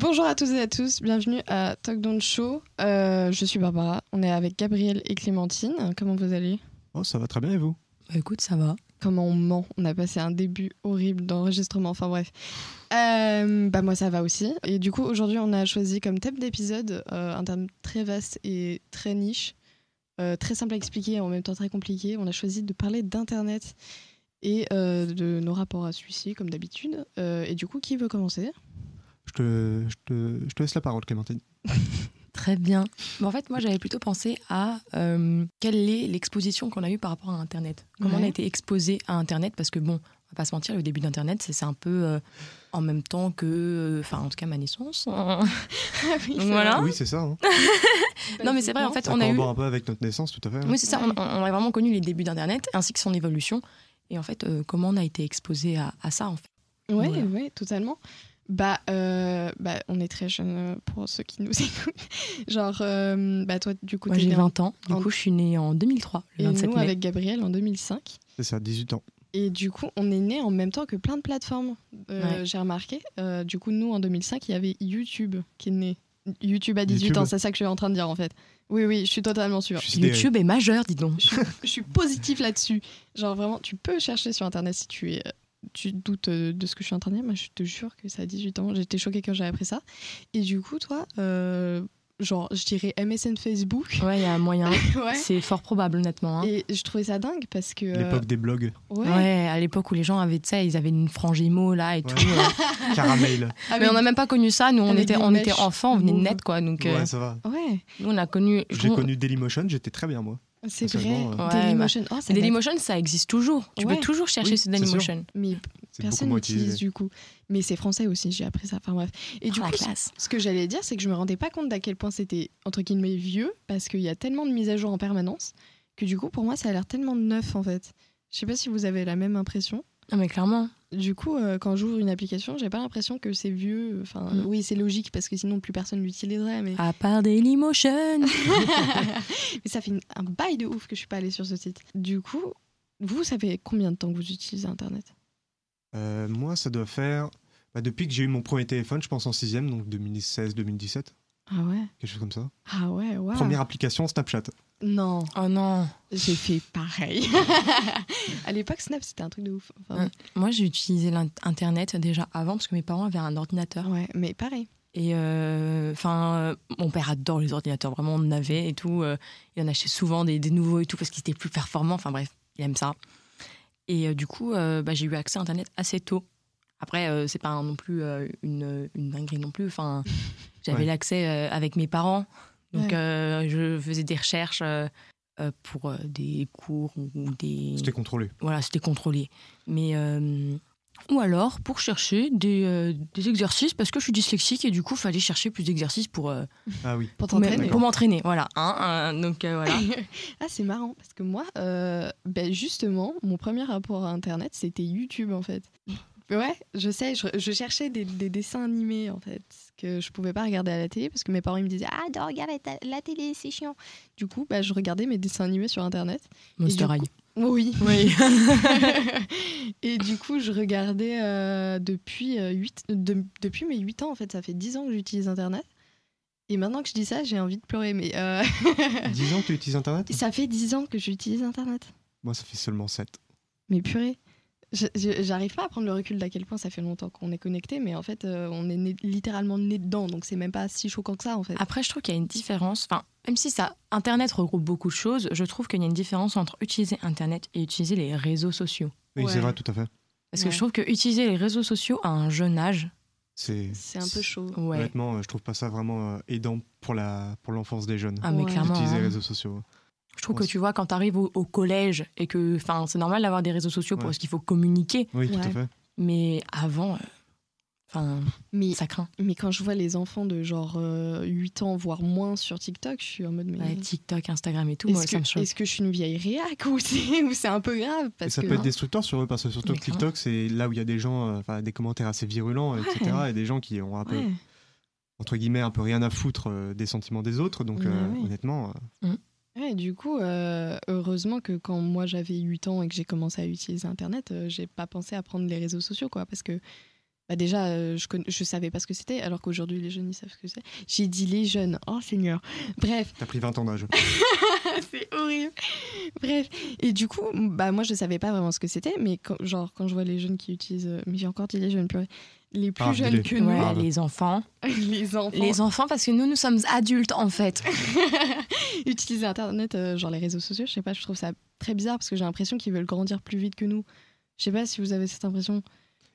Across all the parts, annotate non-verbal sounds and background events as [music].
Bonjour à tous et à tous, bienvenue à Talk Don't Show. Euh, je suis Barbara, on est avec Gabriel et Clémentine. Comment vous allez? Oh, ça va très bien et vous? Bah écoute, ça va. Comment on ment On a passé un début horrible d'enregistrement, enfin bref. Euh, bah moi ça va aussi. Et du coup aujourd'hui on a choisi comme thème d'épisode euh, un terme très vaste et très niche, euh, très simple à expliquer et en même temps très compliqué. On a choisi de parler d'internet et euh, de nos rapports à celui-ci comme d'habitude. Euh, et du coup qui veut commencer? Je te, je, te, je te laisse la parole, Clémentine. [laughs] Très bien. Mais en fait, moi, j'avais plutôt pensé à euh, quelle est l'exposition qu'on a eue par rapport à Internet. Comment on a été exposé à Internet? Parce que bon, on va pas se mentir, le début d'Internet, c'est un peu euh, en même temps que, euh, enfin, en tout cas, ma naissance. Ah [laughs] oui, Donc voilà. Oui, c'est ça. hein. [laughs] non, mais c'est vrai, en fait, Ça on a eu. un peu avec notre naissance, tout à fait. hein. Oui, c'est ça. On, on a vraiment connu les débuts d'Internet ainsi que son évolution. Et en fait, euh, comment on a été exposé à, à ça, en fait. Ouais, Voilà. ouais, totalement. Bah, euh, bah, on est très jeunes euh, pour ceux qui nous [laughs] écoutent. Genre, euh, bah, toi, du coup, Moi, j'ai né en- 20 ans. Du en- coup, je suis née en 2003, le et 27 nous mai. avec Gabriel en 2005. C'est ça, 18 ans. Et du coup, on est né en même temps que plein de plateformes. Euh, Ouais. J'ai remarqué. Euh, du coup, nous, en 2005, il y avait YouTube qui est né. YouTube à 18 YouTube. ans, c'est ça que je suis en train de dire en fait. Oui, oui, je suis totalement sûre. Suis. YouTube est majeur, dis donc. Je suis, je suis positif là-dessus. Genre vraiment, tu peux chercher sur internet si tu es. Tu doutes euh, de ce que je suis en train de dire. Moi, je te jure que ça a 18 ans. J'étais choquée quand j'ai appris ça. Et du coup, toi, euh, genre, je dirais MSN Facebook. Ouais, il y a un moyen. [laughs] Ouais. C'est fort probable, honnêtement. hein. Et je trouvais ça dingue parce que. euh, L'époque des blogs. ouais. Ouais. à l'époque où les gens avaient, tu sais, ils avaient une frange émo là et Ouais. tout. euh. [laughs] Caramel. Avec- Mais on n'a même pas connu ça. Nous, on avec était, on était enfants, on venait de net, quoi. Donc, euh, Ouais, ça va. Ouais, nous, on a connu. J'ai on- connu Dailymotion, j'étais très bien, moi. C'est vrai. Euh, Dailymotion. Oh, ça Mais date. Dailymotion, ça existe toujours. Tu Ouais. peux toujours chercher Oui, c'est Dailymotion. Mais personne n'utilise du coup. Mais c'est français aussi, j'ai appris ça. Enfin bref. Et du Oh, la coup, classe. ce que j'allais dire, c'est que je me rendais pas compte d'à quel point c'était entre guillemets vieux parce qu'il y a tellement de mises à jour en permanence que du coup, pour moi, ça a l'air tellement neuf en fait. Je sais pas si vous avez la même impression. Non, mais clairement. Du coup, euh, quand j'ouvre une application, j'ai pas l'impression que c'est vieux. Enfin, Mm. oui, c'est logique parce que sinon plus personne l'utiliserait. Mais... À part Dailymotion. [laughs] mais ça fait une- un bail de ouf que je suis pas allée sur ce site. Du coup, vous, fait combien de temps que vous utilisez Internet? Euh, moi, ça doit faire. bah, depuis que j'ai eu mon premier téléphone, je pense en 6 donc 2016-2017, Ah ouais? quelque chose comme ça. Ah ouais, waouh. Première application, Snapchat. Non. Oh non. J'ai fait pareil. [laughs] à l'époque, Snap, c'était un truc de ouf. Enfin, Ouais. Moi, j'ai utilisé l'Internet déjà avant parce que mes parents avaient un ordinateur. ouais, mais pareil. Et euh, enfin, euh, mon père adore les ordinateurs, vraiment, on en avait et tout. euh, il en achetait souvent des, des nouveaux et tout parce qu'ils étaient plus performants. Enfin bref, il aime ça. Et euh, du coup, euh, bah, j'ai eu accès à Internet assez tôt. Après, euh, c'est pas non plus euh, une, une dinguerie non plus. Enfin, [laughs] j'avais Ouais. l'accès euh, avec mes parents. Donc, Ouais. euh, je faisais des recherches euh, pour euh, des cours ou, des. C'était contrôlé. Voilà, c'était contrôlé. Mais. euh, ou alors pour chercher des, euh, des exercices parce que je suis dyslexique et du coup, il fallait chercher plus d'exercices pour, euh, Ah oui. Pour pour, t'entraîner. pour m'entraîner. Voilà. hein, hein, donc euh, voilà. [laughs] ah, c'est marrant parce que moi, euh, ben justement, mon premier rapport à Internet, c'était YouTube en fait. Ouais, je sais, je, je cherchais des, des dessins animés en fait que je pouvais pas regarder à la télé parce que mes parents ils me disaient ah de regarder ta- la télé c'est chiant. Du coup, bah, je regardais mes dessins animés sur Internet. Monster du High. Oui. Oui. [laughs] et du coup, je regardais euh, depuis, euh, de- depuis mes 8 ans, en fait. Ça fait 10 ans que j'utilise Internet. Et maintenant que je dis ça, j'ai envie de pleurer. Mais euh, [laughs] 10 ans que tu utilises Internet? Ça fait 10 ans que j'utilise Internet. Moi, ça fait seulement 7. Mais purée. J'arrive pas à prendre le recul d'à quel point ça fait longtemps qu'on est connecté, mais en fait, euh, on est né- littéralement né dedans, donc c'est même pas si choquant que ça, en fait. Après, je trouve qu'il y a une différence. Enfin, même si ça, Internet regroupe beaucoup de choses, je trouve qu'il y a une différence entre utiliser Internet et utiliser les réseaux sociaux. Oui, Ouais. c'est vrai, tout à fait. Parce Ouais. que je trouve que utiliser les réseaux sociaux à un jeune âge, C'est. C'est un peu chaud. ouais. Honnêtement, je trouve pas ça vraiment euh, aidant pour la pour l'enfance des jeunes. Ah mais Ouais. clairement. Utiliser les hein. réseaux sociaux. Je trouve que tu vois, quand tu arrives au, au collège et que, enfin, c'est normal d'avoir des réseaux sociaux Ouais. parce qu'il faut communiquer, Oui, tout à fait. mais avant, euh, enfin, Mais, ça craint. mais quand je vois les enfants de genre euh, 8 ans, voire moins sur TikTok, je suis en mode. Mais... Ouais, TikTok, Instagram et tout, moi, Est-ce ça me que, choque. est-ce que je suis une vieille réac ou c'est [laughs] ou c'est un peu grave Et ça que peut être destructeur sur eux parce que surtout Mais TikTok, c'est là où il y a des gens, euh, enfin des commentaires assez virulents, Ouais. etc. Et des gens qui ont un peu, Ouais. entre guillemets, un peu rien à foutre euh, des sentiments des autres. Donc, euh, honnêtement, euh, Ouais, du coup, euh, heureusement que quand moi j'avais 8 ans et que j'ai commencé à utiliser Internet, euh, j'ai pas pensé à prendre les réseaux sociaux, quoi, parce que Bah déjà, euh, je, conna- je savais pas ce que c'était, alors qu'aujourd'hui les jeunes ils savent ce que c'est. J'ai dit les jeunes, oh Seigneur. Bref, T'as pris 20 ans d'âge. [laughs] c'est horrible. Bref, et du coup, bah moi je savais pas vraiment ce que c'était, mais quand, genre quand je vois les jeunes qui utilisent, euh, mais j'ai encore dit les jeunes, purée, les plus Ah, jeunes dis-les. que nous, Ouais, les enfants. [laughs] les enfants, Les enfants, parce que nous, nous sommes adultes, en fait. [laughs] utiliser Internet, euh, genre les réseaux sociaux, je sais pas, je trouve ça très bizarre parce que j'ai l'impression qu'ils veulent grandir plus vite que nous. Je sais pas si vous avez cette impression.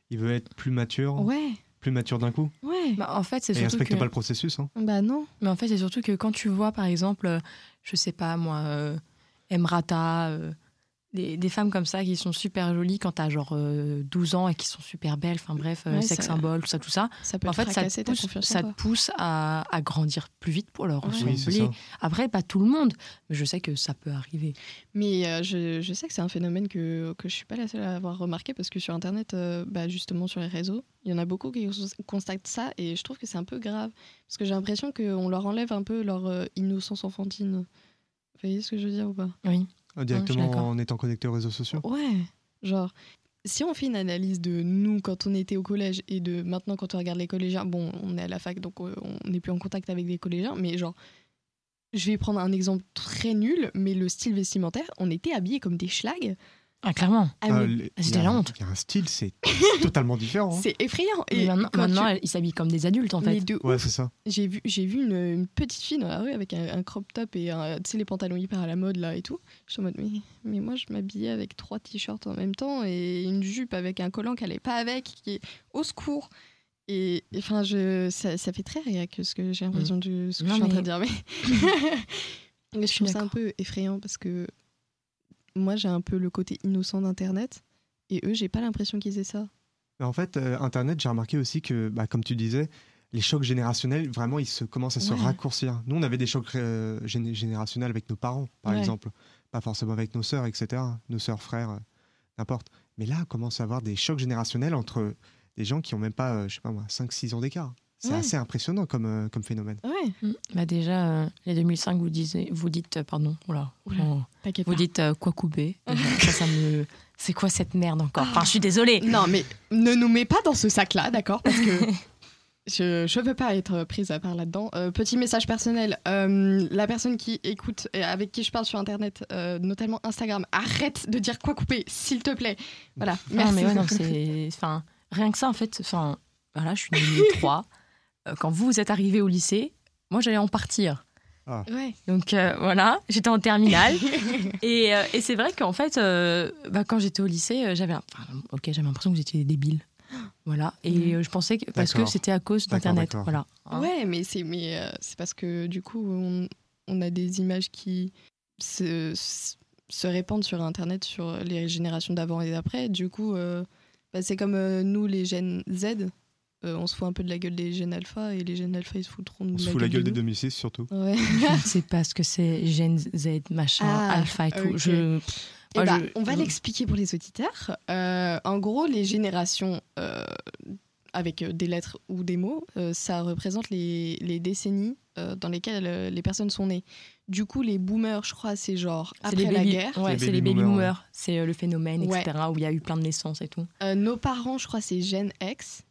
Il veut être plus mature, Ouais, plus mature d'un coup. ouais. Bah, en fait, c'est surtout respecte que... pas le processus. Hein. Bah non. Mais en fait, c'est surtout que quand tu vois, par exemple, euh, je sais pas moi, euh, Emrata, euh, des, des femmes comme ça qui sont super jolies quand t'as genre euh, 12 ans et qui sont super belles, enfin bref, euh, Ouais, sex ça- symbole, tout ça, tout ça. Ça peut En fait, ça te pousse, ça te pousse à, à grandir plus vite pour leur Ouais. Oui. Après, pas tout le monde, mais je sais que ça peut arriver. Mais euh, je, je sais que c'est un phénomène que, que je suis pas la seule à avoir remarqué parce que sur Internet, euh, bah, justement sur les réseaux, il y en a beaucoup qui cons- constatent ça et je trouve que c'est un peu grave parce que j'ai l'impression qu'on leur enlève un peu leur euh, innocence enfantine. Vous voyez ce que je veux dire ou pas? Oui. Ah, directement en étant connecté aux réseaux sociaux. Ouais, genre. Si on fait une analyse de nous quand on était au collège et de maintenant quand on regarde les collégiens, bon, on est à la fac donc euh, on n'est plus en contact avec des collégiens, mais genre, je vais prendre un exemple très nul, mais le style vestimentaire, on était habillés comme des schlags. Ah, clairement. Ah, c'était il y a la un- honte. Il y a un style, c'est [laughs] totalement différent. hein. C'est effrayant. Et maintenant, tu- ils s'habillent comme des adultes, en mais fait. Ouais, c'est ça. j'ai vu, j'ai vu une, une petite fille dans la rue avec un, un crop top et sais, les pantalons hyper à la mode là et tout. Je suis en mode, mais, mais moi je m'habillais avec trois t-shirts en même temps et une jupe avec un collant qui allait pas avec, qui est au secours. Et enfin, je, ça, ça fait très réac ce que j'ai l'impression de ce que Non, je suis en train de dire. Mais, mais [laughs] [laughs] je trouve ça un peu effrayant parce que moi j'ai un peu le côté innocent d'Internet et eux, j'ai pas l'impression qu'ils aient ça. En fait, euh, Internet, j'ai remarqué aussi que, bah, comme tu disais, les chocs générationnels, vraiment, ils se, commencent à se raccourcir. Nous, on avait des chocs euh, géné- générationnels avec nos parents, par Ouais. exemple. Pas forcément avec nos sœurs, etc. Nos sœurs, frères, euh, n'importe. Mais là, on commence à avoir des chocs générationnels entre des gens qui ont même pas, je sais pas moi, 5-6 ans d'écart. C'est Ouais. assez impressionnant comme, euh, comme phénomène. Ouais, Mm. Bah déjà, euh, les 2005, vous, disiez, vous dites, euh, pardon, oula, vous pas. dites euh, quoi couper. [laughs] ça, ça me... C'est quoi cette merde encore? Enfin, je suis désolée. Non, mais ne nous mets pas dans ce sac-là, d'accord? Parce que [laughs] je ne veux pas être prise à part là-dedans. Euh, petit message personnel. euh, la personne qui écoute et avec qui je parle sur Internet, euh, notamment Instagram, arrête de dire quoi couper, s'il te plaît. Voilà, Non, merci. mais ouais, non, [laughs] c'est. Enfin, rien que ça, en fait. Enfin, voilà, je suis 2003. Euh, Quand vous êtes arrivé au lycée, moi, j'allais en partir. Ouais. Donc euh, voilà, j'étais en terminale. [laughs] et euh, et c'est vrai qu'en fait, euh, bah, quand j'étais au lycée, euh, j'avais. un- enfin, ok, j'avais l'impression que vous étiez des débiles. Voilà. Et euh, je pensais que. Parce que c'était à cause d'Internet. Voilà. Hein. Ouais, mais c'est mais euh, c'est parce que du coup, on, on a des images qui se, se répandent sur Internet sur les générations d'avant et d'après. Du coup, euh, bah, c'est comme euh, nous, les gènes Z. euh, on se fout un peu de la gueule des gènes alpha et les gènes alpha ils se foutront de On se la fout la gueule de des nous. 2006 surtout. Ouais. [laughs] Je ne sais pas ce que c'est Gen Z, machin, Ah, alpha et tout. Je... Eh bah, je- on va je- l'expliquer pour les auditeurs. Euh, en gros, les générations euh, avec des lettres ou des mots, euh, ça représente les, les décennies euh, dans lesquelles euh, les personnes sont nées. Du coup, les boomers, je crois, c'est genre C'est après les la baby, guerre. ouais, c'est les baby boomers, boomers. C'est euh, le phénomène, Ouais. etc. Où il y a eu plein de naissances et tout. Euh, nos parents, je crois, c'est Gen X,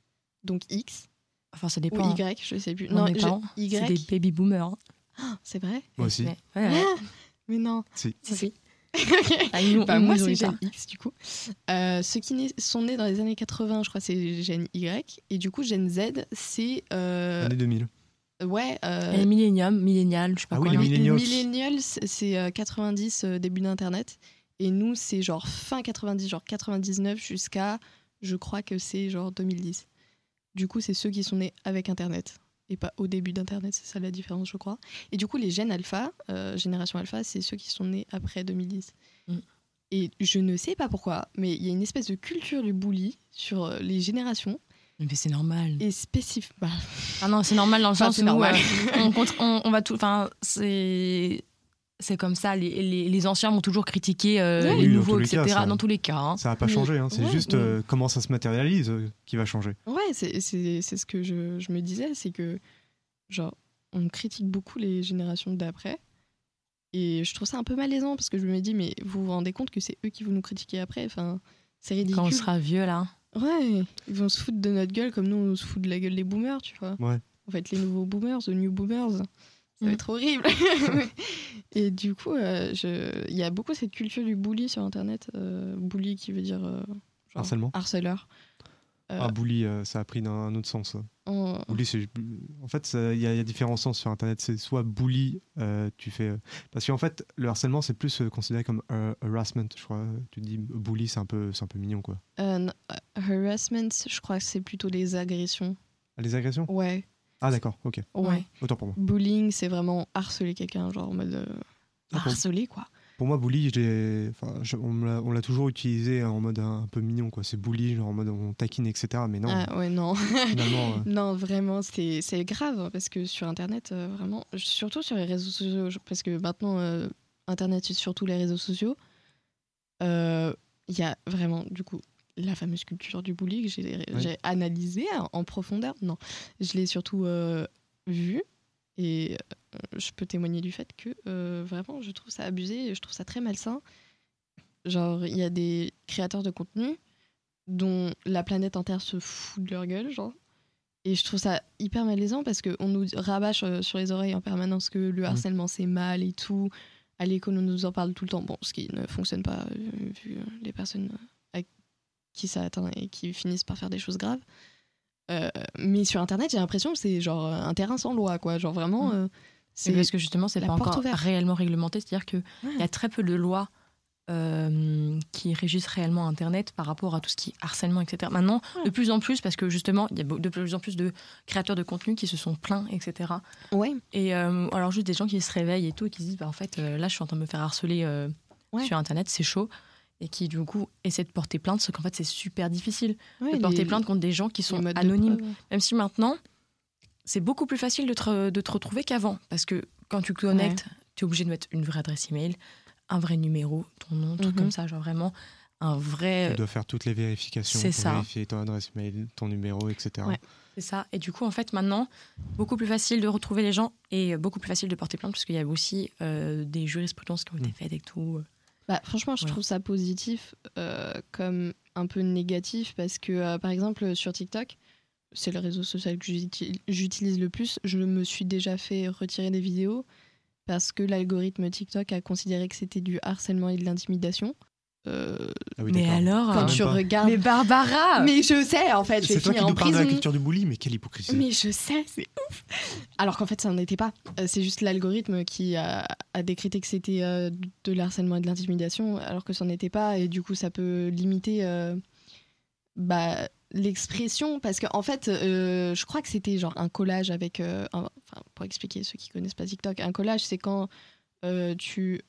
donc X Enfin, ça ou dépend. hein. Y, je sais plus. Non, je- parents, C'est des Y. baby boomers. C'est vrai Moi aussi. Ouais, ouais, ouais. Mais non. Si. Si. [laughs] Ah, nous- Bah, moi, c'est. Gen X, du coup. Euh, ceux qui sont nés dans les années 80, je crois, c'est Gen Y. Et du coup, Gen Z, c'est. euh, Année 2000. ouais. euh, Et Les millénium, millénial, je sais pas Ah oui, quoi. les là. Mi- millennials. millennials, c'est euh, 90, euh, début d'Internet. Et nous, c'est genre fin 90, genre 99 jusqu'à, je crois que c'est genre 2010. Du coup, c'est ceux qui sont nés avec Internet et pas au début d'Internet, c'est ça la différence, je crois. Et du coup, les gènes alpha, euh, génération alpha, c'est ceux qui sont nés après 2010. Mm. Et je ne sais pas pourquoi, mais il y a une espèce de culture du bully sur euh, les générations Mais c'est normal. et spécifique. bah, Ah non, c'est normal dans le Enfin, sens où normal. euh, on, on va tout. Enfin, c'est. C'est comme ça, les, les, les anciens vont toujours critiquer euh, les Oui, nouveaux, les cas, etc. ça- dans tous les cas. hein. Ça n'a pas changé. hein. C'est ouais, juste mais- euh, comment ça se matérialise euh, qui va changer. Ouais, c'est c'est- c'est ce que je, je me disais, c'est que, genre, on critique beaucoup les générations d'après. Et je trouve ça un peu malaisant parce que je me dis, mais vous vous rendez compte que c'est eux qui vont nous critiquer après Enfin, c'est ridicule. Quand on sera vieux, là. Ouais, ils vont se foutre de notre gueule comme nous on se fout de la gueule des boomers, tu vois. Ouais. En fait, les nouveaux boomers, the new boomers, ça va Mm. être horrible. [laughs] et du coup, euh, je- il y a beaucoup cette culture du bully sur Internet. euh, bully qui veut dire euh, genre Harcèlement. harceleur. Euh, Ah, bully, euh, ça a pris un autre sens. Bully, c'est. En fait, il y, a il y a différents sens sur Internet. C'est soit bully, euh, tu fais. Parce qu'en fait, le harcèlement, c'est plus euh, considéré comme harassment, je crois. Tu dis bully, c'est un peu, c'est un peu mignon, quoi. harassment, je crois que c'est plutôt les agressions. Ah, les agressions? Ouais, Ah, d'accord, ok. ouais. Ouais. Autant pour moi. Bullying, c'est vraiment harceler quelqu'un, genre en mode euh, Ah, harceler quoi. Pour moi, bully, enfin, je- on l'a- toujours utilisé en mode un, un peu mignon, quoi. C'est bully, genre en mode on taquine, etc. Mais non, Ah ouais, non. finalement. [laughs] euh, Non, vraiment, c'est c'est grave hein, parce que sur Internet, euh, vraiment, surtout sur les réseaux sociaux, parce que maintenant, euh, Internet, c'est surtout les réseaux sociaux, euh, il y a vraiment, du coup, la fameuse culture du bullying que j'ai j'ai analysée en- profondeur. Non, je l'ai surtout euh, vue et euh, je peux témoigner du fait que euh, vraiment, je trouve ça abusé, et je trouve ça très malsain. Genre, il y a des créateurs de contenu dont la planète entière se fout de leur gueule, genre. Et je trouve ça hyper malaisant parce qu'on nous rabâche euh, sur les oreilles en permanence que le harcèlement c'est mal et tout. À l'école, on nous en parle tout le temps. Bon, ce qui ne fonctionne pas vu les personnes qui ça atteint et qui finissent par faire des choses graves. Euh, mais sur Internet, j'ai l'impression que c'est genre euh, un terrain sans loi, quoi. Genre vraiment, Mm. euh, C'est parce que justement, c'est pas encore ouverte. réellement réglementé. C'est-à-dire qu'il Ouais. y a très peu de lois euh, qui régissent réellement Internet par rapport à tout ce qui est harcèlement, etc. Maintenant, Ouais. de plus en plus, parce que justement, il y a de plus en plus de créateurs de contenu qui se sont plaints, etc. ouais, Et alors, juste des gens qui se réveillent et tout, et qui se disent, bah, en fait, là, je suis en train de me faire harceler Ouais. sur Internet, c'est chaud. Et qui, du coup, essaient de porter plainte, sauf qu'en fait, c'est super difficile de porter les- plainte contre des gens qui sont anonymes. preuve. Même si maintenant, c'est beaucoup plus facile de te, de te retrouver qu'avant. Parce que quand tu connectes, tu es obligé de mettre une vraie adresse email, un vrai numéro, ton nom, tout Mhm. comme ça. Genre vraiment un vrai. Tu dois faire toutes les vérifications c'est pour ça. vérifier ton adresse mail, ton numéro, etc. Ouais. C'est ça. Et du coup, en fait, maintenant, beaucoup plus facile de retrouver les gens et beaucoup plus facile de porter plainte parce qu'il y a aussi euh, des jurisprudences qui ont été Mm. faites et tout. Bah, franchement, je trouve ça positif euh, comme un peu négatif parce que, euh, par exemple, sur TikTok, c'est le réseau social que j'uti- j'utilise le plus, je me suis déjà fait retirer des vidéos parce que l'algorithme TikTok a considéré que c'était du harcèlement et de l'intimidation. Euh, Ah oui, mais alors quand même tu pas. regardes. Mais Barbara [laughs] Mais je sais, en fait, je vais C'est toi qui en nous parles de la culture du bully, mais quelle hypocrisie. Mais je sais, c'est ouf. Alors qu'en fait, ça n'en était pas. Euh, C'est juste l'algorithme qui a, a décrété que c'était euh, de l'harcèlement et de l'intimidation, alors que ça n'en était pas. Et du coup, ça peut limiter euh, bah, l'expression. Parce qu'en en fait, euh, je crois que c'était genre un collage avec. euh, un- enfin, pour expliquer ceux qui connaissent pas TikTok, un collage, c'est quand euh, tu.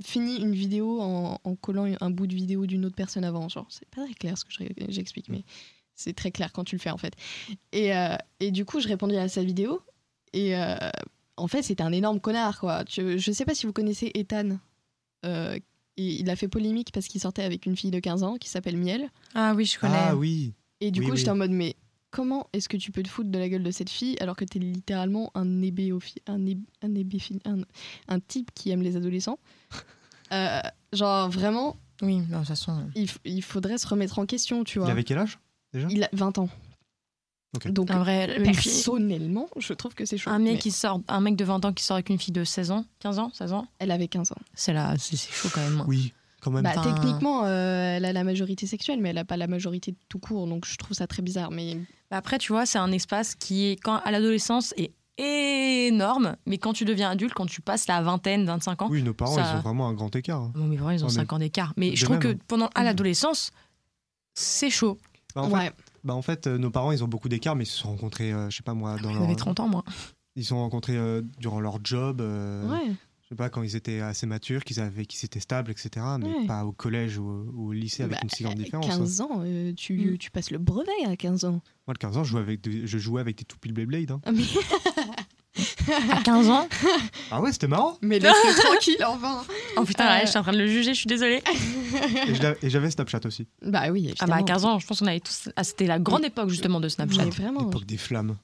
F- finis une vidéo en, en collant un bout de vidéo d'une autre personne avant. Genre, c'est pas très clair ce que je- j'explique, mais c'est très clair quand tu le fais en fait. Et, euh, et du coup, je répondais à sa vidéo. Et euh, en fait, c'était un énorme connard, quoi. Tu- je sais pas si vous connaissez Ethan. Euh, il, il a fait polémique parce qu'il sortait avec une fille de 15 ans qui s'appelle Miel. Ah oui, je connais. Ah oui. Et du Oui, coup, oui. j'étais en mode, mais comment est-ce que tu peux te foutre de la gueule de cette fille alors que t'es littéralement un nébéophi- un, né- un, un, un type qui aime les adolescents [laughs] Euh, Genre, vraiment, Oui, non, de toute façon. il, f- il faudrait se remettre en question, tu vois. Il avait quel âge déjà? Il a 20 ans. Ok. Donc, Un vrai. personnellement, je trouve que c'est chaud. un mec Mais qui sort, un mec de 20 ans qui sort avec une fille de 16 ans, 15 ans, 16 ans, Elle avait 15 ans. c'est là, c'est c'est chaud quand même. Oui, quand même. Bah, Enfin- techniquement, euh, elle a la majorité sexuelle, mais elle n'a pas la majorité tout court, donc je trouve ça très bizarre. Mais Après, tu vois, c'est un espace qui est, quand, à l'adolescence, est énorme, mais quand tu deviens adulte, quand tu passes la vingtaine, 25 ans, oui, nos parents, ça- ils ont vraiment un grand écart. hein. bon, mes parents, ils ont Ouais, mais- 5 ans d'écart. Mais De je trouve même. que pendant, à l'adolescence, c'est chaud. Bah, en, ouais, fait, bah, en fait, euh, nos parents, ils ont beaucoup d'écart, mais ils se sont rencontrés, euh, je sais pas moi, dans J'avais leur. 30 ans, moi. Ils se sont rencontrés euh, durant leur job. euh, ouais. Je sais pas, quand ils étaient assez matures, qu'ils avaient, qu'ils étaient stables, etc. Mais Ouais. pas au collège ou, au- ou au lycée avec Bah, une si grande différence. hein. 15 ans, euh, tu, Mm. tu passes le brevet à 15 ans. Moi, le 15 ans, je jouais avec des, je jouais avec des toupies de Beyblade. hein. Ah, mais À 15 ans? Ah ouais, c'était marrant. mais laisse-le [laughs] tranquille, enfin. Oh putain, Euh. ouais, je suis en train de le juger, je suis désolée. [laughs] Et j'avais Snapchat aussi. Bah oui, Ah bah à 15 ans, je pense qu'on avait tous... Ah, c'était la grande époque justement de Snapchat. L'époque des flammes.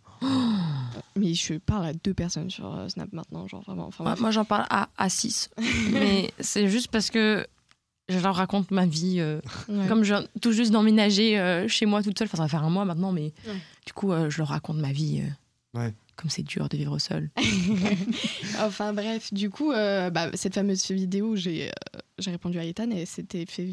Mais je parle à deux personnes sur euh, Snap maintenant, genre vraiment. Enfin, Moi, j'en parle à, à 6. [laughs] mais c'est juste parce que je leur raconte ma vie. euh, Ouais. Comme je viens tout juste d'emménager euh, chez moi toute seule, enfin ça va faire un mois maintenant, mais Ouais. du coup, euh, je leur raconte ma vie. euh, Ouais. Comme c'est dur de vivre seul. [laughs] enfin bref, du coup, euh, bah, cette fameuse vidéo où j'ai euh, j'ai répondu à Ethan et c'était fait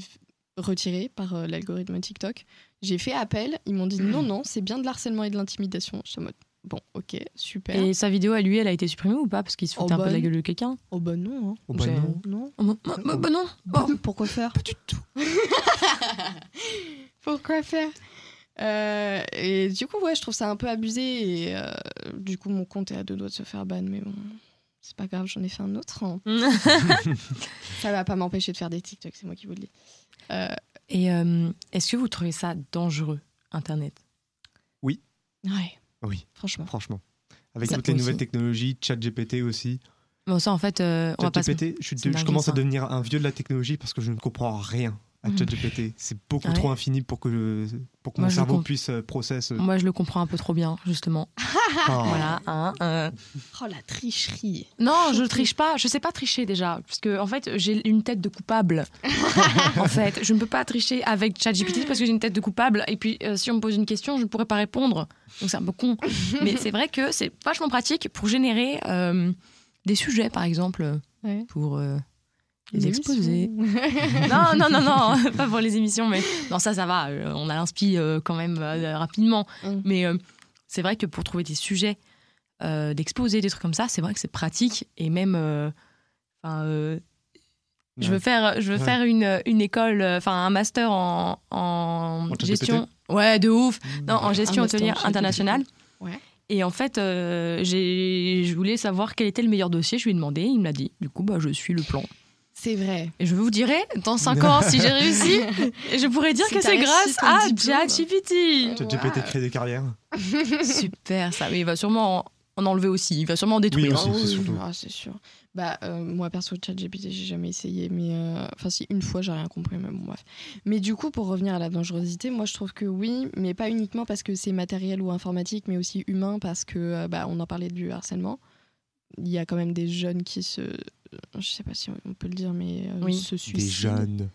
retirer par euh, l'algorithme TikTok. J'ai fait appel, ils m'ont dit non, non, c'est bien de l'harcèlement et de l'intimidation. Je suis en mode, bon, ok, super. Et sa vidéo à lui, elle a été supprimée ou pas? Parce qu'il se Oh, foutait un peu de la gueule de quelqu'un. Oh bah non, hein. Oh bah non. non. Oh, bah, bah, bah, bah non Oh. Pourquoi faire Pas du tout. [laughs] Pourquoi faire? Euh, Et du coup, ouais, je trouve ça un peu abusé. Et euh, du coup, mon compte est à deux doigts de se faire ban, mais bon, c'est pas grave, j'en ai fait un autre. hein. [laughs] Ça va pas m'empêcher de faire des TikTok, c'est moi qui vous le dis. Euh, Et euh, est-ce que vous trouvez ça dangereux, Internet? Ouais, Oui, franchement. franchement. Avec Ça toutes les aussi. nouvelles technologies, ChatGPT aussi. Bon, ça, en fait, euh, on va pas se- ChatGPT, je, commence à devenir un vieux de la technologie parce que je ne comprends rien à Mhm. ChatGPT. C'est beaucoup Ouais. trop infini pour que, pour que Moi, mon cerveau comp- puisse euh, process. euh, Moi, je le comprends un peu trop bien, justement. [laughs] oh. Voilà. hein, euh. Oh la tricherie. Non, je triche pas. Je sais pas tricher déjà, parce que en fait, j'ai une tête de coupable. [laughs] en fait, je ne peux pas tricher avec ChatGPT parce que j'ai une tête de coupable. Et puis, euh, si on me pose une question, je ne pourrais pas répondre. Donc c'est un peu con. [laughs] Mais c'est vrai que c'est vachement pratique pour générer euh, des sujets, par exemple, Ouais. pour euh, les émission. [laughs] Non, non, non, non, [laughs] pas pour les émissions, mais non, ça, ça va. euh, On a l'inspi euh, quand même euh, rapidement. Mm. Mais euh, c'est vrai que pour trouver des sujets, euh, d'exposer, des trucs comme ça, c'est vrai que c'est pratique. Et même, euh, enfin, je veux faire, je veux Ouais. faire une, une école, enfin, un master en, en En gestion. Ouais, de ouf. Non, en gestion hôtelière internationale. Ouais. Et en fait, euh, j'ai- je voulais savoir quel était le meilleur dossier. Je lui ai demandé, il me l'a dit. Du coup, bah, je suis le plan. C'est vrai. Et je vous dirai dans 5 ans si j'ai réussi. Et je pourrais dire Si que c'est grâce à. ChatGPT. ChatGPT crée des carrières. Super, ça. Mais il va sûrement en en enlever aussi. Il va sûrement en détruire. Oui, aussi. Ah c'est surtout. ah, c'est sûr. Bah, euh, moi, perso, ChatGPT, j'ai jamais essayé, mais. euh, Enfin, si, une fois, j'ai rien compris, mais bon, bref. Mais du coup, pour revenir à la dangerosité, moi, je trouve que oui, mais pas uniquement parce que c'est matériel ou informatique, mais aussi humain, parce que, euh, bah, on en parlait du harcèlement. Il y a quand même des jeunes qui se. Je sais pas si on peut le dire, mais euh, Oui. se Des jeunes.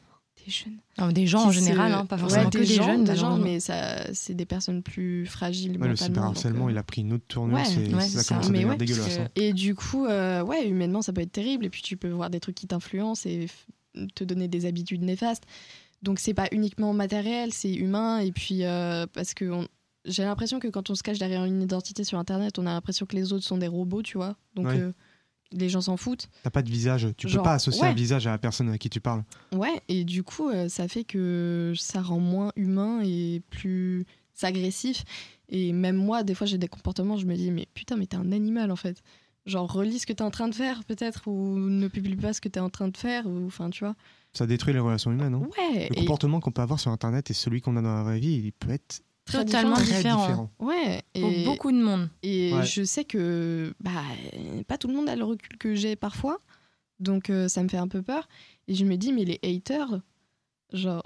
Des jeunes. Non, des gens en général, hein, pas Ouais, forcément que des jeunes. des gens, mais ça, c'est des personnes plus fragiles Ouais, le cyberharcèlement, euh, il a pris une autre tournure. Ouais, c'est, ouais, ça ça. commence à devenir dégueulasse. que- hein. Et du coup, euh, ouais, humainement, ça peut être terrible. Et puis, tu peux voir des trucs qui t'influencent et te donner des habitudes néfastes. Donc, c'est pas uniquement matériel, c'est humain. Et puis, euh, parce que on- j'ai l'impression que quand on se cache derrière une identité sur Internet, on a l'impression que les autres sont des robots, tu vois. Donc, Ouais. euh, les gens s'en foutent. T'as pas de visage. Tu Genre, peux pas associer ouais. un visage à la personne à qui tu parles. Ouais, et du coup, euh, ça fait que ça rend moins humain et plus agressif. Et même moi, des fois, j'ai des comportements, je me dis, mais putain, mais t'es un animal en fait. Genre, relis ce que t'es en train de faire, peut-être, ou ne publie pas ce que t'es en train de faire, ou enfin, tu vois. Ça détruit les relations humaines. hein. Ouais, Le et comportement qu'on peut avoir sur Internet et celui qu'on a dans la vraie vie, il peut être très totalement différent. très différent. différent. Ouais, Pour et, beaucoup de monde. et Ouais. je sais que bah, pas tout le monde a le recul que j'ai parfois, donc euh, ça me fait un peu peur. Et je me dis, mais les haters, genre,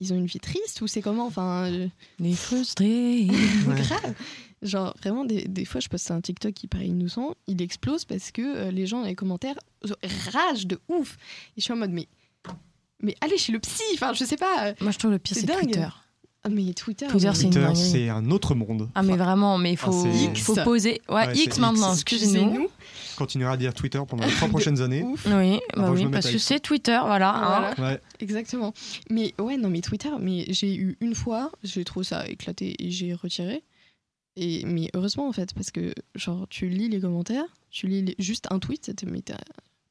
ils ont une vie triste ou c'est comment? Enfin, euh, Les frustrés. [laughs] Ouais. grave. Genre, vraiment, des, des fois, je poste un TikTok qui paraît innocent, il explose parce que euh, les gens dans les commentaires ragent de ouf. Et je suis en mode, mais, mais allez chez le psy, enfin, je sais pas. Moi, je trouve le pire, C'est. Twitter. Ah, mais Twitter. Twitter, mais- c'est une un autre monde. Ah, mais vraiment, mais il faut, Ah, faut poser. Ouais, Ouais, X maintenant, excusez-nous. Continuera à dire Twitter pendant les trois [laughs] prochaines années. Ouf. Oui, bah que je oui parce que c'est Twitter, voilà. hein. Voilà. Ouais. Exactement. Mais ouais, non, mais Twitter, mais j'ai eu une fois, j'ai trouvé ça éclaté et j'ai retiré. Et, mais heureusement, en fait, parce que, genre, tu lis les commentaires, tu lis les- juste un tweet, mais t'as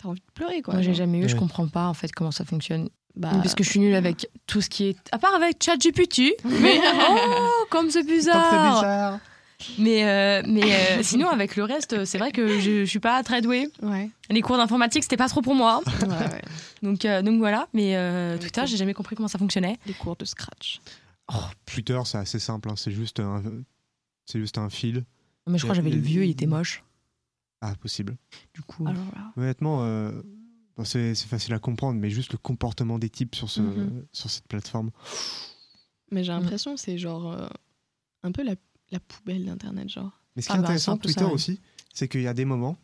envie de pleurer, quoi. Moi, j'ai jamais eu, je Ouais. comprends pas en fait comment ça fonctionne. Bah, Parce que je suis nulle avec tout ce qui est. À part avec ChatGPT. Mais [laughs] oh, comme c'est Comme c'est bizarre. Mais, euh, mais euh, sinon, avec le reste, c'est vrai que je, je suis pas très douée. Ouais. Les cours d'informatique, c'était pas trop pour moi. ouais, ouais. Donc, euh, donc voilà. Mais euh, Ouais, Twitter, cool. j'ai jamais compris comment ça fonctionnait. Les cours de Scratch. Twitter, c'est assez simple. hein. C'est juste un, c'est juste un fil. Mais je crois que j'avais le vieux, il était moche. Ah, possible. Du coup. Alors. Honnêtement, euh, c'est c'est facile à comprendre, mais juste le comportement des types sur, ce, Mhm. sur cette plateforme. Mais j'ai Mm. l'impression que c'est genre euh, un peu la, la poubelle d'Internet, genre. Mais ce qui Ah est bah, intéressant Twitter ça, ouais. aussi, c'est qu'il y a des moments,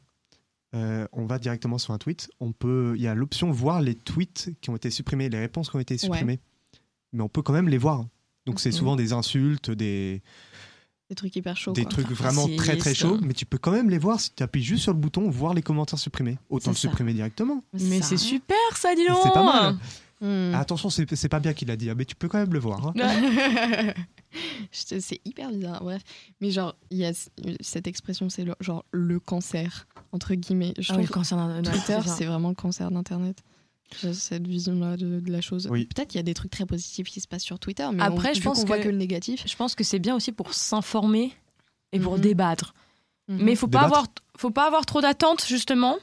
euh, on va directement sur un tweet. On peut, il y a l'option voir les tweets qui ont été supprimés, les réponses qui ont été supprimées. Mais on peut quand même les voir. Donc c'est Mhm. souvent des insultes, des, Des trucs hyper chauds. des quoi. trucs vraiment très très chauds. Mais tu peux quand même les voir si tu appuies juste sur le bouton voir les commentaires supprimés. Autant le ça. supprimer directement. Mais c'est super ça, dis donc C'est pas mal. Hmm. Ah, attention, c'est c'est pas bien qu'il a dit, hein, mais tu peux quand même le voir. hein. [laughs] C'est hyper bizarre. Bref, mais genre, il y a c- cette expression, c'est le- genre le cancer entre guillemets. Je Ah oui, le cancer d'un- d'un- Twitter, c'est vraiment le cancer d'Internet. Cette vision-là de, de la chose. Oui. Peut-être qu'il y a des trucs très positifs qui se passent sur Twitter, mais Après, on, je pense qu'on voit que- que le négatif. Je pense que c'est bien aussi pour s'informer et pour Mhm. débattre. Mhm. Mais il faut pas Débattre. avoir, faut pas avoir trop d'attentes justement,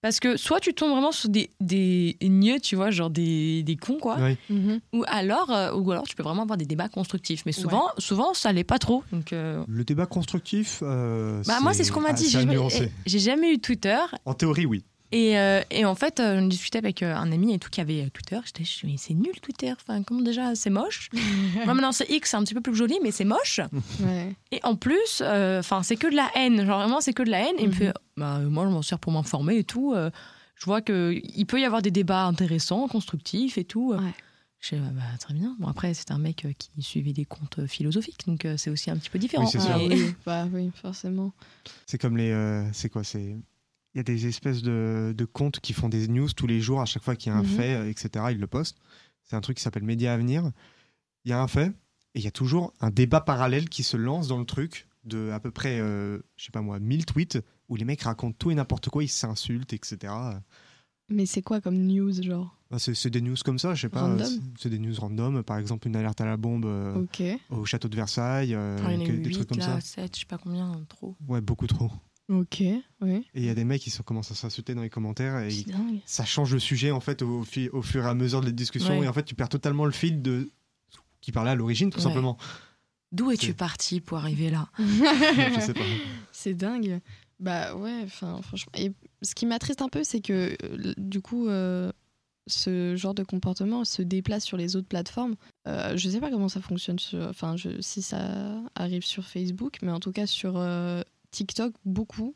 parce que soit tu tombes vraiment sur des des niais, tu vois, genre des, des cons quoi, Oui. Mhm. ou alors euh, ou alors tu peux vraiment avoir des débats constructifs. Mais souvent, souvent ça l'est pas trop. Donc euh, Le débat constructif, euh, bah moi c'est ce qu'on m'a dit. J'ai jamais, nuancé. j'ai jamais eu Twitter En théorie, oui. Et, euh, et en fait euh, j'en discutais avec euh, un ami et tout qui avait euh, Twitter. J'étais je me dis, mais c'est nul Twitter. Enfin comment déjà c'est moche? [laughs] moi maintenant c'est X, c'est un petit peu plus joli, mais c'est moche. Ouais. Et en plus, euh, enfin, c'est que de la haine. Genre vraiment, c'est que de la haine. Et il me Mhm. fait, bah, moi, je m'en sers pour m'informer et tout. euh, je vois que il peut y avoir des débats intéressants, constructifs et tout. Ouais. Je sais, bah, bah, très bien. Bon, après, c'est un mec qui suivait des comptes euh, philosophiques, donc euh, c'est aussi un petit peu différent. Oui, c'est. Ah oui, bah oui, forcément. C'est comme les. euh, c'est quoi C'est. Il y a des espèces de, de comptes qui font des news tous les jours, à chaque fois qu'il y a un Mhm. fait, euh, etc. Ils le postent. C'est un truc qui s'appelle Média Avenir. Il y a un fait, et il y a toujours un débat parallèle qui se lance dans le truc de à peu près, euh, je sais pas moi, 1000 tweets où les mecs racontent tout et n'importe quoi, ils s'insultent, etc. Mais c'est quoi comme news, genre? Bah, c'est des news comme ça, je sais pas. Random? c'est- des news random. Par exemple, une alerte à la bombe euh, au château de Versailles, euh, Enfin, il y en a que- eu des trucs 8, comme là, ça. 7, je sais pas combien, trop. Ouais, beaucoup trop. Ok, oui. Et il y a des mecs qui sont, commencent à s'insulter dans les commentaires et ils- C'est dingue. ça change le sujet en fait au, fur et à mesure de la discussion Ouais. et en fait tu perds totalement le fil de qui parlait à l'origine tout Ouais. simplement. D'où es-tu parti pour arriver là? [laughs] Je sais pas. [laughs] C'est dingue. Bah ouais, enfin franchement. Et ce qui m'attriste un peu, c'est que euh, du coup, euh, ce genre de comportement se déplace sur les autres plateformes. Euh, je sais pas comment ça fonctionne, sur, enfin je, si ça arrive sur Facebook, mais en tout cas sur euh, TikTok beaucoup.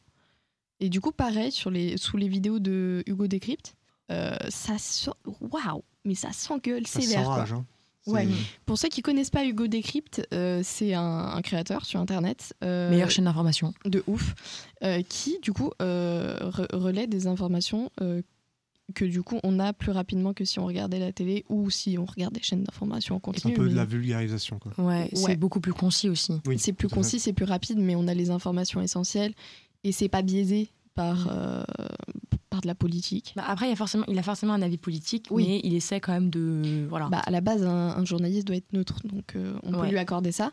Et du coup, pareil sur les sous les vidéos de Hugo Décrypte, euh, ça sent, waouh, mais ça s'engueule Ça sévère. quoi. s'enrage, hein. Ouais. Pour ceux qui connaissent pas Hugo Décrypte, euh, c'est un, un créateur sur internet. euh, Meilleure chaîne d'information. de ouf, euh, qui du coup euh, re- relaie des informations euh, que du coup on a plus rapidement que si on regardait la télé ou si on regarde des chaînes d'information en C'est un continu. peu de la vulgarisation quoi. Ouais, Ouais. c'est beaucoup plus concis aussi. Oui, c'est plus concis, c'est plus rapide, mais on a les informations essentielles et c'est pas biaisé par, Mm. euh, par de la politique. Bah, après, il, y a forcément, il a forcément un avis politique, Oui. mais il essaie quand même de. Voilà. Bah, à la base, un, un journaliste doit être neutre, donc euh, on peut lui accorder ça.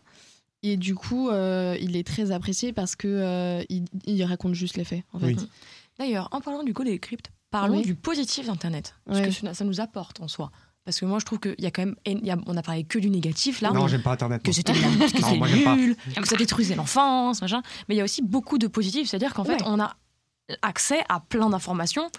Et du coup, euh, il est très apprécié parce que euh, il, il raconte juste les faits. En fait. Oui. D'ailleurs, en parlant du coup des cryptes, parlons Oui. du positif d'Internet. Ce que ça nous apporte en soi. Parce que moi, je trouve qu'il y a quand même. y a- on a parlé que du négatif là. Non, j'aime pas internet. que c'était [laughs] nul, que ça détruisait l'enfance, machin. Mais il y a aussi beaucoup de positifs. C'est-à-dire qu'en fait, on a accès à plein d'informations.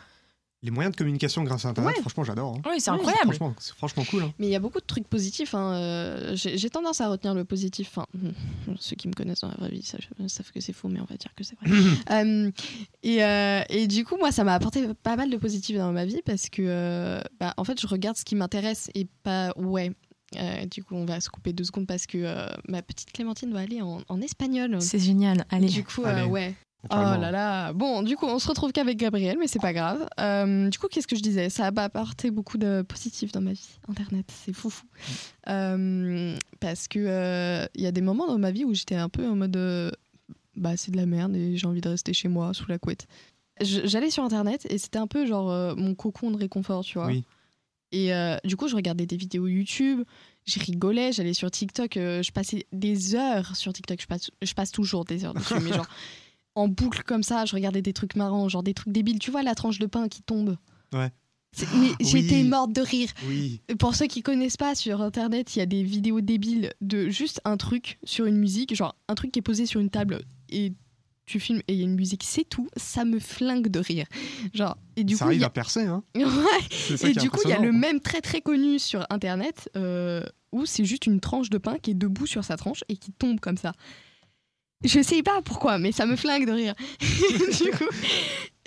Les moyens de communication grâce à internet, Ouais. franchement, j'adore. hein. Oui, c'est incroyable. Franchement, c'est franchement cool. hein. Mais il y a beaucoup de trucs positifs. hein, euh, J'ai tendance à retenir le positif. Enfin, hmm, ceux qui me connaissent dans la vraie vie savent, savent que c'est faux, mais on va dire que c'est vrai. [coughs] Euh, et, euh, et du coup, moi, ça m'a apporté pas mal de positif dans ma vie parce que, euh, bah, en fait, je regarde ce qui m'intéresse et pas ouais. Euh, du coup, on va se couper deux secondes parce que euh, ma petite Clémentine va aller en, en espagnol. C'est génial. Allez. Du coup, Allez. euh, ouais. Oh là là. Bon, du coup, on se retrouve qu'avec Gabriel, mais c'est pas grave. Euh, du coup, qu'est-ce que je disais? Ça a apporté beaucoup de positif dans ma vie. Internet, c'est fou fou. Euh, parce que euh, il y a des moments dans ma vie où j'étais un peu en mode, bah c'est de la merde et j'ai envie de rester chez moi sous la couette. J'allais sur Internet et c'était un peu genre mon cocon de réconfort, tu vois. Oui. Et du coup, je regardais des vidéos YouTube, je rigolais, j'allais sur TikTok, je passais des heures sur TikTok, je passe, je passe toujours des heures dessus, mais genre [laughs] en boucle comme ça, je regardais des trucs marrants, genre des trucs débiles. Tu vois la tranche de pain qui tombe Ouais. [gasps] Oui. j'étais morte de rire. Oui. Pour ceux qui connaissent pas, sur internet, il y a des vidéos débiles de juste un truc sur une musique, genre un truc qui est posé sur une table et tu filmes et il y a une musique, c'est tout. Ça me flingue de rire. Genre, et du ça coup, arrive y a- à percer. Hein. [laughs] Ouais. Et du coup, il y a le même très très connu sur internet euh, où c'est juste une tranche de pain qui est debout sur sa tranche et qui tombe comme ça. Je sais pas pourquoi, mais ça me flingue de rire. [laughs] du coup,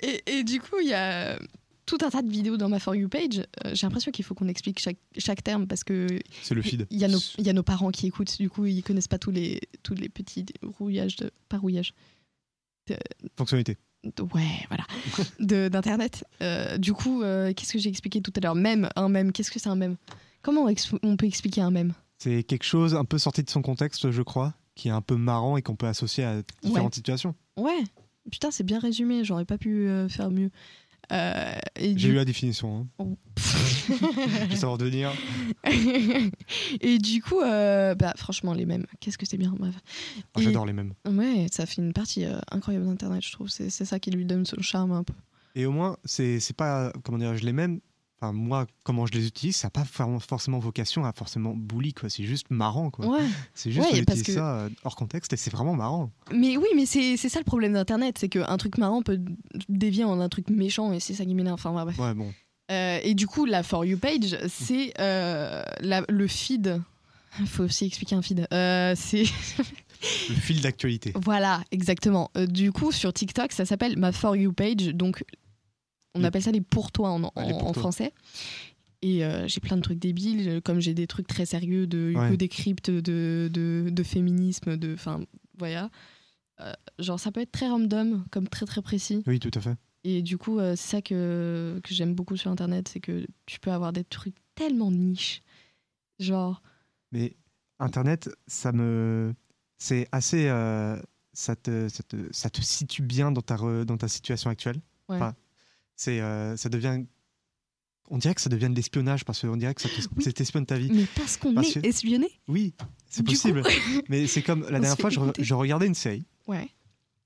et, et du coup, il y a tout un tas de vidéos dans ma For You page. Euh, J'ai l'impression qu'il faut qu'on explique chaque, chaque terme parce que C'est le feed. il y, a nos, il y a nos parents qui écoutent, du coup, ils connaissent pas tous les, tous les petits rouillages, de, pas rouillages, Fonctionnalité. ouais, voilà, d'internet. Euh, du coup, euh, qu'est-ce que j'ai expliqué tout à l'heure? Même, un mème, qu'est-ce que c'est un mème? Comment on, on peut expliquer un mème? C'est quelque chose un peu sorti de son contexte, je crois, qui est un peu marrant et qu'on peut associer à différentes situations. Ouais, putain, c'est bien résumé, j'aurais pas pu euh, faire mieux. Euh, J'ai du- eu la définition. Hein. Oh. Je vais savoir devenir. et du coup, euh, bah, franchement, les mêmes, qu'est-ce que c'est bien, bref. Ah, Et- J'adore les mêmes. Ouais, ça fait une partie incroyable d'Internet, je trouve. C'est ça qui lui donne son charme un peu. Et au moins, c'est c'est pas, comment dire, je les mêmes. Enfin, moi, comment je les utilise, ça n'a pas for- forcément vocation à forcément bully, quoi. C'est juste marrant, quoi. Ouais. C'est juste Ouais, on parce utilise que- ça euh, hors contexte et c'est vraiment marrant. Mais oui, mais c'est ça le problème d'Internet, c'est qu'un truc marrant peut dévier en un truc méchant et c'est ça qui m'énerve. Enfin, bref. Ouais, bon. Euh, et du coup, la For You page, c'est euh, le feed. Il [laughs] faut aussi expliquer un feed. Euh, c'est. [laughs] Le fil d'actualité. Voilà, exactement. Du coup, sur TikTok, ça s'appelle ma For You page. Donc, on Les- appelle ça les pour toi en, en- Ouais, les pour en toi. français. Et euh, j'ai plein de trucs débiles, comme j'ai des trucs très sérieux de Ouais. Décrypte, de, de, de féminisme, de. Enfin, voilà. Euh, genre, ça peut être très random, comme très très précis. Oui, tout à fait. Et du coup, euh, c'est ça que, que j'aime beaucoup sur Internet, c'est que tu peux avoir des trucs tellement niche. Genre, Mais Internet, ça me. C'est assez. ça, te, ça, te, ça te situe bien dans ta, re- dans ta situation actuelle? Ouais. Enfin, c'est, euh, ça devient. On dirait que ça devient de l'espionnage parce qu'on dirait que ça te- Oui. t'espionne ta vie. mais parce qu'on est que- espionné Oui, c'est possible. [laughs] Mais c'est comme la dernière fois, je, re- je regardais une série. Ouais.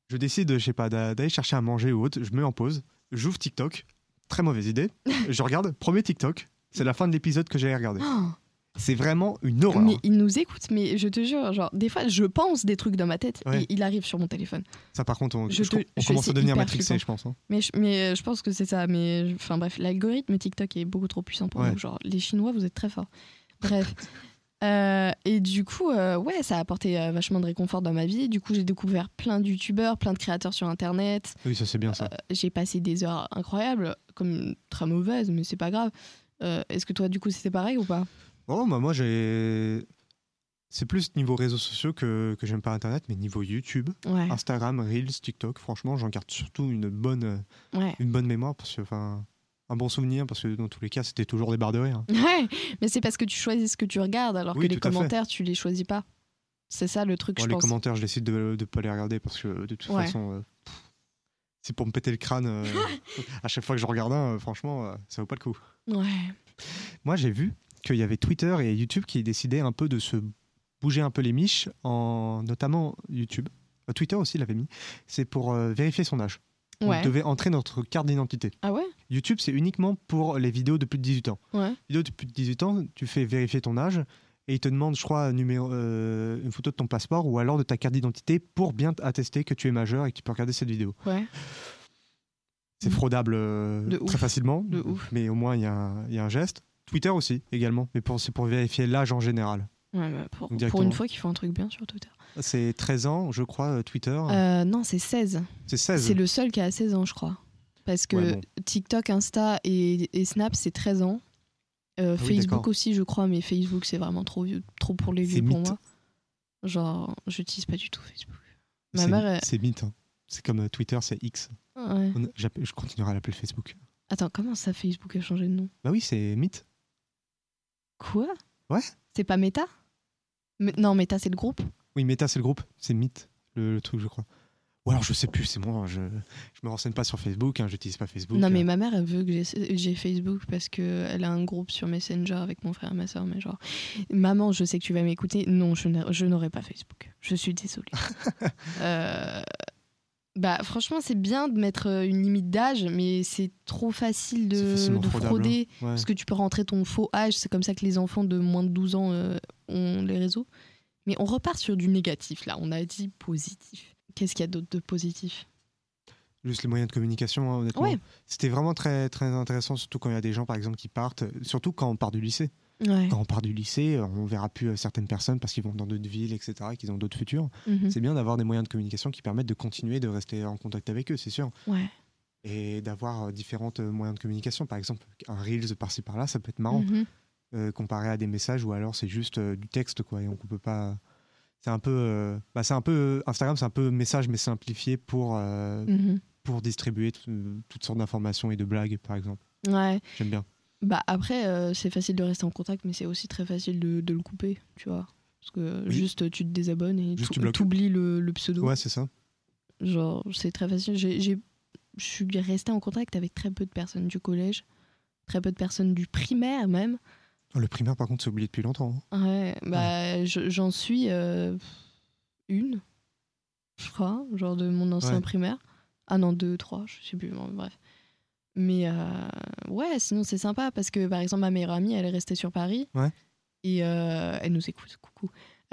Je décide, je sais pas, d'a- d'aller chercher à manger ou autre. Je me mets en pause. J'ouvre TikTok. Très mauvaise idée. [laughs] je regarde, premier TikTok. C'est la fin de l'épisode que j'ai regardé. Oh, C'est vraiment une horreur. mais il nous écoute, mais je te jure, genre, des fois, je pense des trucs dans ma tête Ouais. et il arrive sur mon téléphone. Ça, par contre, on, Je je- te- on je commence à devenir matrixé, flippant. je pense. hein. Mais je, mais je pense que c'est ça. Mais enfin bref, l'algorithme TikTok est beaucoup trop puissant pour Ouais. nous. Genre, les Chinois, vous êtes très forts. Bref. [laughs] Euh, et du coup, euh, ouais, ça a apporté euh, vachement de réconfort dans ma vie. Du coup, j'ai découvert plein de youtubeurs, plein de créateurs sur Internet. Oui, ça c'est bien ça. J'ai passé des heures incroyables, comme très mauvaises, mais c'est pas grave. Est-ce que toi, du coup, c'était pareil ou pas? Oh, bah moi j'ai. C'est plus niveau réseaux sociaux que, que j'aime pas Internet, mais niveau YouTube, Ouais, Instagram, Reels, TikTok, franchement, j'en garde surtout une bonne, ouais. une bonne mémoire, parce que, enfin, un bon souvenir, parce que dans tous les cas, c'était toujours des barres de rire. [laughs] Ouais, mais c'est parce que tu choisis ce que tu regardes, alors Oui, que les commentaires, tu les choisis pas. C'est ça le truc, Bon, je les pense. commentaires, je décide de ne pas les regarder, parce que de toute Ouais. façon, euh, c'est pour me péter le crâne. euh, [laughs] à chaque fois que je regarde un, euh, franchement, ça vaut pas le coup. Ouais. Moi, j'ai vu qu'il y avait Twitter et YouTube qui décidaient un peu de se bouger un peu les miches, en, notamment YouTube. Euh, Twitter aussi l'avait mis. C'est pour euh, vérifier son âge. Ouais. On devait entrer notre carte d'identité. Ah ouais? YouTube, c'est uniquement pour les vidéos de plus de 18 ans. Ouais. Vidéo de plus de 18 ans, tu fais vérifier ton âge et il te demande, je crois, numéro, euh, une photo de ton passeport ou alors de ta carte d'identité pour bien attester que tu es majeur et que tu peux regarder cette vidéo. Ouais. C'est fraudable euh, très ouf. facilement, De ouf. mais au moins y, il y a un geste. Twitter aussi, également, mais pour- c'est pour vérifier l'âge en général. Ouais, bah, pour, une fois qu'ils font un truc bien sur Twitter. C'est 13 ans, je crois, euh, Twitter. Euh, non, c'est 16. c'est 16. C'est le seul qui a 16 ans, je crois. Parce que Ouais, bon. TikTok, Insta et, et Snap, c'est 13 ans. Euh, Ah Facebook aussi, je crois, mais Facebook, c'est vraiment trop vieux, trop pour les vieux pour mythe. moi. Genre, j'utilise pas du tout Facebook. Ma C'est- mère, elle- C'est mythe. hein. C'est comme Twitter, c'est X. Ouais. On- Je continuerai à l'appeler Facebook. Attends, comment ça, Facebook a changé de nom? Bah oui, c'est mythe. Quoi? Ouais. C'est pas Meta? Non, Meta, c'est le groupe. Oui, Meta, c'est le groupe. C'est mythe, le, le truc, je crois. Ou alors, je sais plus, c'est moi. Je, je me renseigne pas sur Facebook, hein, j'utilise pas Facebook. Non, mais euh. ma mère, elle veut que j'ai- Facebook parce qu'elle a un groupe sur Messenger avec mon frère et ma soeur. Mais genre, maman, je sais que tu vas m'écouter. Non, je n'aurai pas Facebook. Je suis désolée. [laughs] Euh, Bah, franchement, c'est bien de mettre euh, une limite d'âge, mais c'est trop facile de, fraudable, frauder. Ouais. Parce que tu peux rentrer ton faux âge. C'est comme ça que les enfants de moins de 12 ans euh, ont les réseaux. Mais on repart sur du négatif, là. On a dit positif. Qu'est-ce qu'il y a d'autre de positif? Juste les moyens de communication, hein, honnêtement. Ouais. C'était vraiment très, très intéressant, surtout quand il y a des gens, par exemple, qui partent, surtout quand on part du lycée. Ouais. Quand on part du lycée, on verra plus euh, certaines personnes parce qu'ils vont dans d'autres villes, etc., qu'ils ont d'autres futurs. Mhm. C'est bien d'avoir des moyens de communication qui permettent de continuer de rester en contact avec eux, c'est sûr. Ouais. Et d'avoir euh, différents euh, moyens de communication. Par exemple, un Reels par-ci par-là, ça peut être marrant. Mhm. euh, comparé à des messages ou alors c'est juste euh, du texte quoi et on peut pas c'est un peu euh, bah, c'est un peu Instagram c'est un peu message mais simplifié pour Mhm. pour distribuer tout- toutes sortes d'informations et de blagues par exemple Ouais. j'aime bien Bah après, euh, c'est facile de rester en contact, mais c'est aussi très facile de, de le couper, tu vois. Parce que Oui. juste tu te désabonnes et tu oublies le, le pseudo. ouais c'est ça Genre, c'est très facile. Je suis restée en contact avec très peu de personnes du collège, très peu de personnes du primaire même. Oh, le primaire par contre c'est oublié depuis longtemps hein. Ouais, bah je- j'en suis euh, une, je crois, genre de mon ancien Ouais. primaire. Ah non, deux, trois, je sais plus, bon, bref. Mais euh, ouais, sinon c'est sympa parce que par exemple ma meilleure amie, elle est restée sur Paris. Ouais. Et euh, elle nous écoute, coucou. [laughs]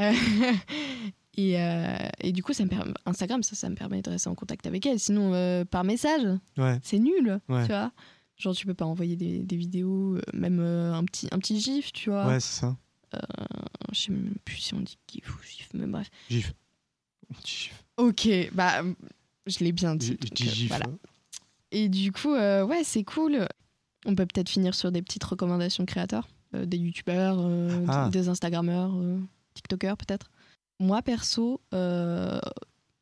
Et, euh, et du coup, ça me permet- Instagram, ça, ça me permet de rester en contact avec elle. Sinon, par message, ouais c'est nul, Ouais. tu vois. Genre, tu peux pas envoyer des, des vidéos, même un, petit, un petit gif, tu vois. ouais c'est ça Je sais même plus si on dit gif ou gif, mais bref. gif gif Ok, bah, je l'ai bien dit. J- donc, dis euh, gif voilà. Et du coup, euh, ouais, c'est cool. On peut peut-être finir sur des petites recommandations créateurs, euh, des youtubeurs, euh, Ah. des instagrammeurs, tiktokers peut-être. Moi, perso,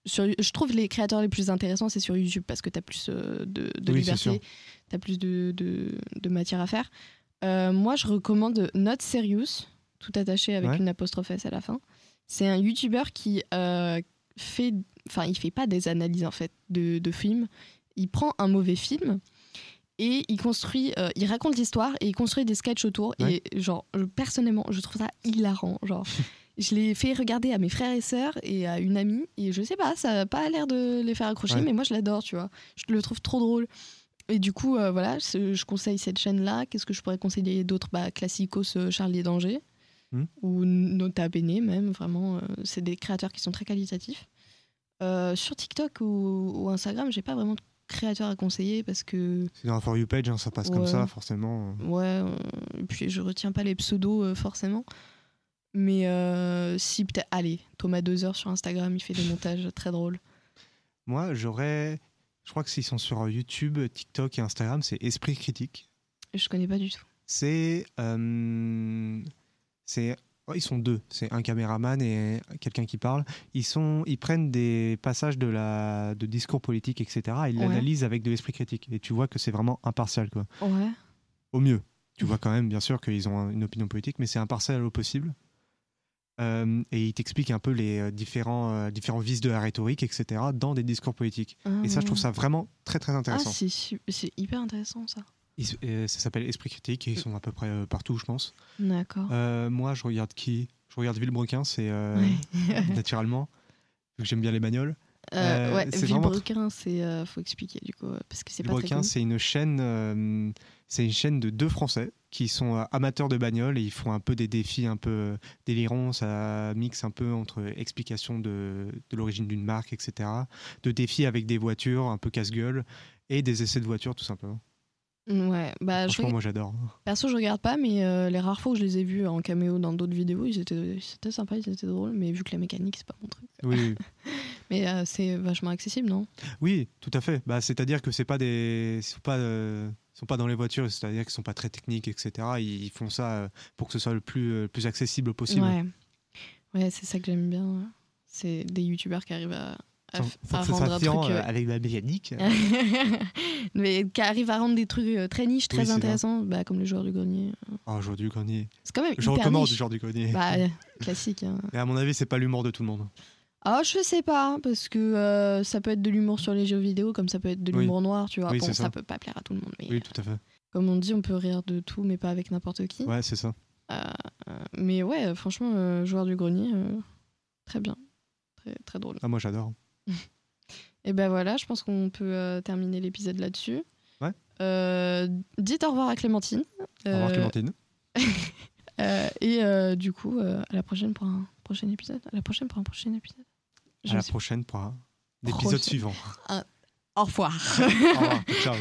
sur, je trouve les créateurs les plus intéressants, c'est sur YouTube parce que tu as plus de, Oui, liberté, tu as plus de, de, de matière à faire. Moi, je recommande Not Serious, tout attaché avec Ouais. une apostrophe S à la fin. C'est un YouTuber qui fait, enfin, il fait pas des analyses en fait de, de films. Il prend un mauvais film et il construit, euh, il raconte l'histoire et il construit des sketchs autour. Ouais. Et genre, je- personnellement, je trouve ça hilarant. Genre, [laughs] je l'ai fait regarder à mes frères et sœurs et à une amie et je sais pas, ça a pas l'air de les faire accrocher, Ouais. mais moi je l'adore, tu vois. Je le trouve trop drôle. Et du coup, euh, voilà, je conseille cette chaîne-là. Qu'est-ce que je pourrais conseiller d'autres bah, Classicos, euh, Charlie et Danger. Hmm. Ou Nota Bene, même. Vraiment, euh, c'est des créateurs qui sont très qualitatifs. Sur TikTok ou, ou Instagram, j'ai pas vraiment de créateurs à conseiller parce que, c'est dans la for you page hein, ça passe comme ça forcément ouais, et puis je retiens pas les pseudos euh, forcément. Mais euh, si, peut-être, allez, Thomas Dozer sur Instagram, il fait des montages très drôles. moi j'aurais je crois que s'ils sont sur YouTube TikTok et Instagram c'est Esprit Critique Je connais pas du tout. C'est. euh, c'est ils sont deux. C'est un caméraman et quelqu'un qui parle. Ils, sont, ils prennent des passages de, la, de discours politiques, etc. et ils Ouais. l'analysent avec de l'esprit critique. Et tu vois que c'est vraiment impartial, quoi. Ouais. Au mieux. Tu vois quand même, bien sûr, qu'ils ont un- une opinion politique, mais c'est impartial au possible. Euh, et ils t'expliquent un peu les euh, différents, euh, différents vices de la rhétorique, etc., dans des discours politiques. Et ça, je trouve ça vraiment très, très Ah, intéressant. su- c'est hyper intéressant ça. Euh, ça s'appelle Esprit critique et ils sont à peu près euh, partout, je pense. D'accord. Euh, moi, je regarde qui? Je regarde Villebrequin, c'est euh, Ouais. [laughs] naturellement, vu que j'aime bien les bagnoles. Euh, ouais, Villebrequin, c'est faut expliquer du coup parce que c'est pas très c'est une chaîne, c'est une chaîne de deux Français qui sont amateurs de bagnoles et ils font un peu des défis un peu délirants. Ça mixe un peu entre explication de, de l'origine d'une marque, etc. De défis avec des voitures un peu casse-gueule et des essais de voitures, tout simplement. Ouais, bah je Franchement, reg- moi, j'adore. perso je regarde pas, mais euh, les rares fois où je les ai vus en caméo dans d'autres vidéos, ils étaient c'était sympa, ils étaient drôles, mais vu que la mécanique c'est pas mon truc. Oui. [laughs] Mais euh, c'est vachement accessible, non? Oui, tout à fait. Bah, c'est-à-dire que c'est pas des, ils sont pas, euh, ils sont pas dans les voitures, c'est-à-dire qu'ils sont pas très techniques, etc. Ils font ça pour que ce soit le plus, le plus accessible possible. Ouais, ouais, c'est ça que j'aime bien. ouais. C'est des youtubeurs qui arrivent à, à, rendre un truc. euh, euh, avec la mécanique. [laughs] mais qui arrivent à rendre des trucs euh, très niches, très Oui, intéressants, bah, comme le joueur du grenier. Oh, jour du grenier. C'est quand même Je recommande du genre du grenier. Bah, [laughs] euh, classique. hein. Et à mon avis, c'est pas l'humour de tout le monde. Ah, je sais pas, parce que euh, ça peut être de l'humour sur les jeux vidéo, comme ça peut être de Oui. l'humour noir, tu vois. Oui, bon, ça. ça. peut pas plaire à tout le monde, mais Oui, tout à fait. comme on dit, on peut rire de tout, mais pas avec n'importe qui. Ouais, c'est ça. Euh, mais ouais, euh, franchement, euh, joueur du grenier, euh, très bien. Très, très drôle. Ah, moi, j'adore. [laughs] Et ben voilà, je pense qu'on peut euh, terminer l'épisode là-dessus. Ouais. Euh, dites au revoir à Clémentine. Au revoir, Euh, Clémentine. [laughs] et du coup, à la prochaine pour un prochain épisode. À la prochaine pour un prochain épisode. Je À la prochaine pour un Prochaine. épisode suivant. Au revoir. Au revoir. [laughs] Ciao.